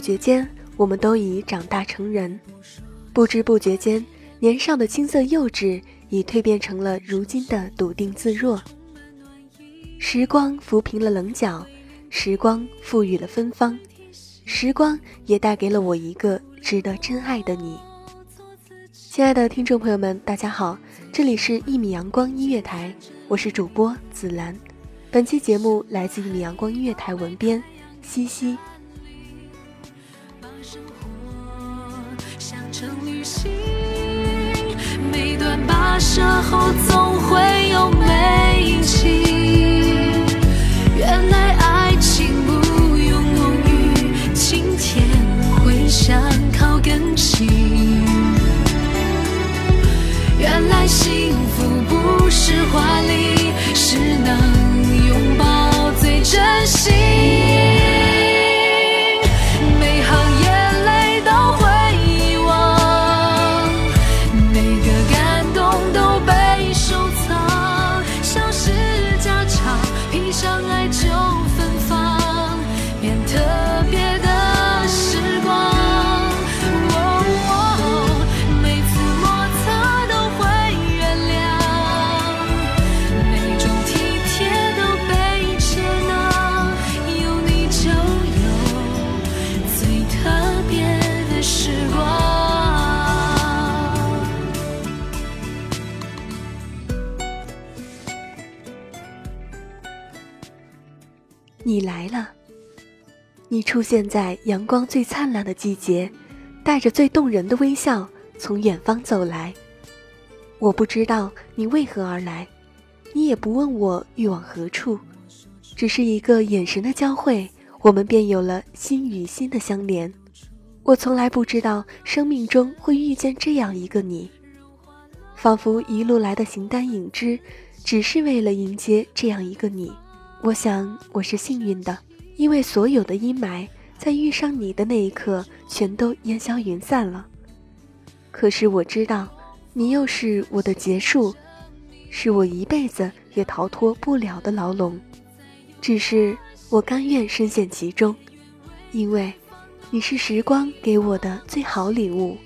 觉间，我们都已长大成人；不知不觉间，年少的青涩幼稚已蜕变成了如今的笃定自若。时光抚平了棱角，时光赋予了芬芳，时光也带给了我一个值得真爱的你。亲爱的听众朋友们，大家好，这里是一米阳光音乐台，我是主播紫兰。本期节目来自一米阳光音乐台文编西西。心，每段跋涉后总会有美景。你来了，你出现在阳光最灿烂的季节，带着最动人的微笑从远方走来。我不知道你为何而来，你也不问我欲往何处，只是一个眼神的交汇，我们便有了心与心的相连。我从来不知道生命中会遇见这样一个你，仿佛一路来的形单影只，只是为了迎接这样一个你。我想我是幸运的，因为所有的阴霾在遇上你的那一刻全都烟消云散了。可是我知道，你又是我的结束，是我一辈子也逃脱不了的牢笼。只是我甘愿深陷其中，因为你是时光给我的最好礼物。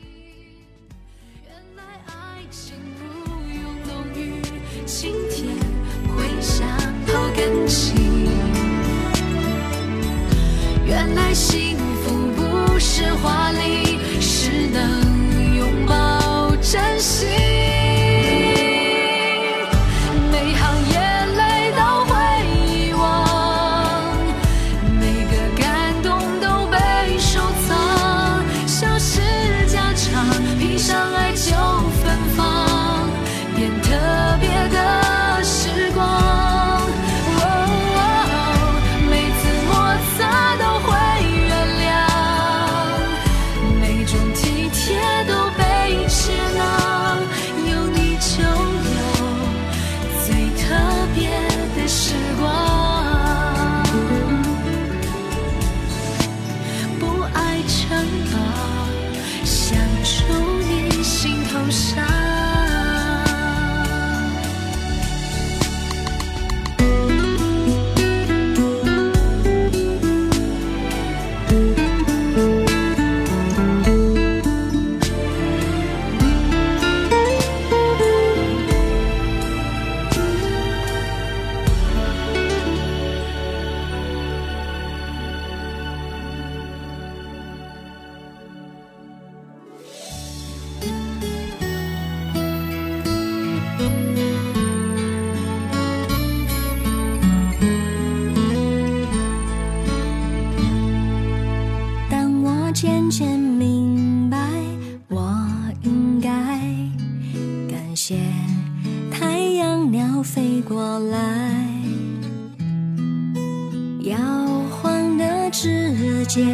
世界，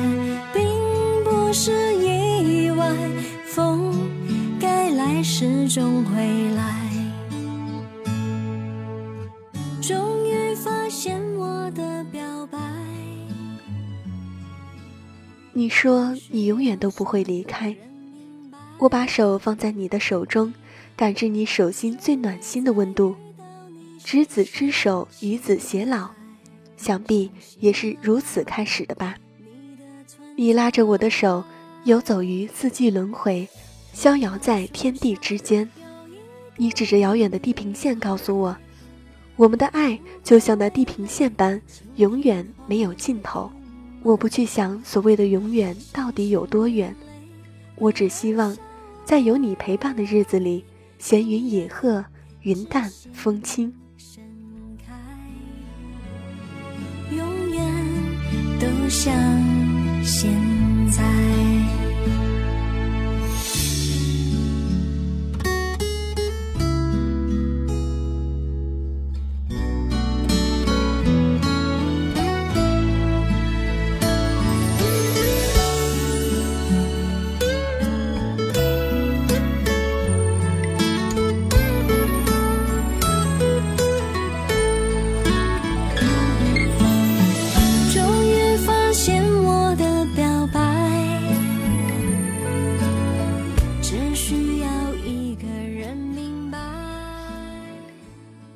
并不是意外，风该来时终会来。终于发现我的表白。你说你永远都不会离开，我把手放在你的手中，感知你手心最暖心的温度。执子之手，与子偕老，想必也是如此开始的吧。你拉着我的手，游走于四季轮回，逍遥在天地之间。你指着遥远的地平线，告诉我，我们的爱就像那地平线般，永远没有尽头。我不去想所谓的永远到底有多远，我只希望，在有你陪伴的日子里，闲云野鹤，云淡风轻。像现在。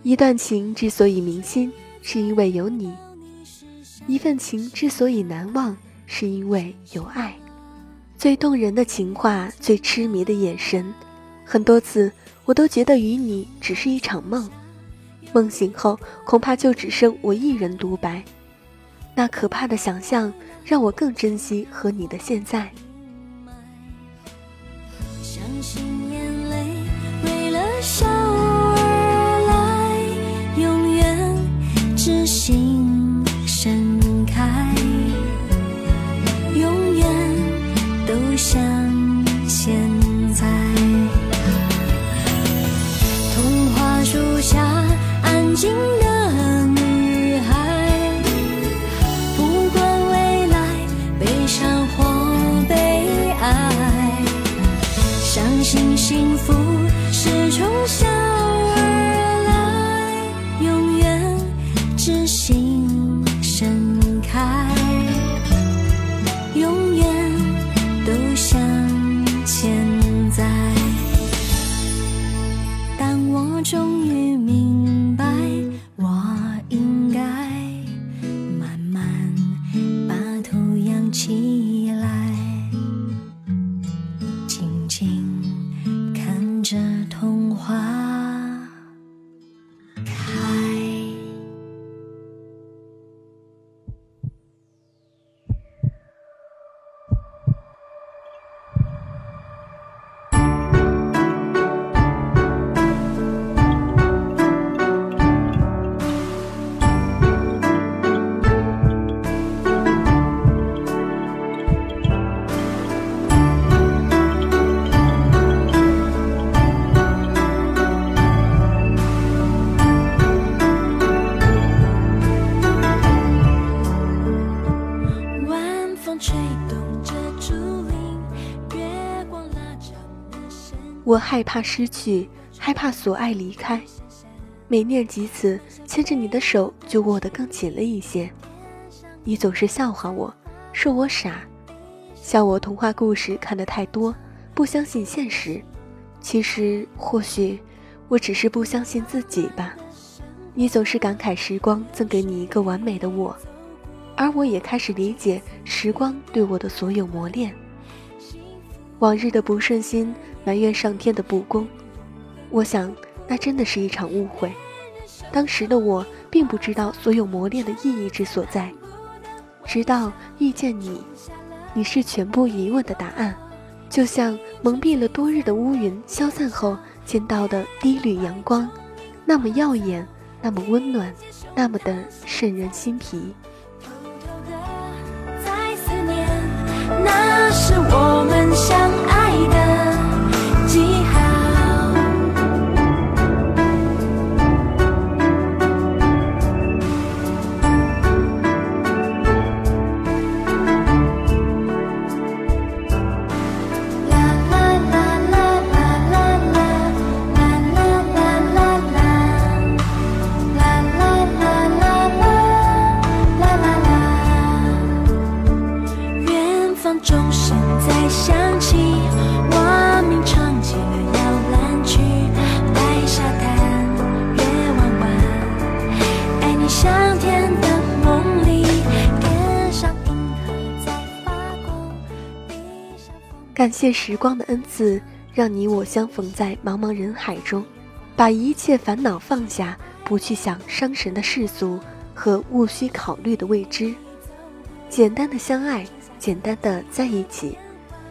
一段情之所以铭心，是因为有你；一份情之所以难忘，是因为有爱。最动人的情话，最痴迷的眼神，很多次我都觉得与你只是一场梦。梦醒后，恐怕就只剩我一人独白。那可怕的想象，让我更珍惜和你的现在。相信眼泪为了笑树下安静的女孩，不管未来悲伤或悲哀。相信幸福我害怕失去，害怕所爱离开。每念及此，牵着你的手就握得更紧了一些。你总是笑话我，说我傻，笑我童话故事看得太多，不相信现实。其实，或许我只是不相信自己吧。你总是感慨时光赠给你一个完美的我，而我也开始理解时光对我的所有磨练。往日的不顺心，埋怨上天的不公，我想那真的是一场误会。当时的我并不知道所有磨练的意义之所在，直到遇见你，你是全部疑问的答案，就像蒙蔽了多日的乌云消散后见到的第一缕阳光，那么耀眼，那么温暖，那么的渗人心脾。谢时光的恩赐，让你我相逢在茫茫人海中，把一切烦恼放下，不去想伤神的世俗和无需考虑的未知，简单的相爱，简单的在一起，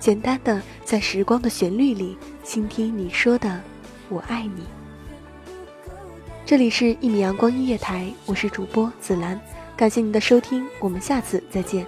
简单的在时光的旋律里倾听你说的“我爱你”。这里是一米阳光音乐台，我是主播紫兰，感谢您的收听，我们下次再见。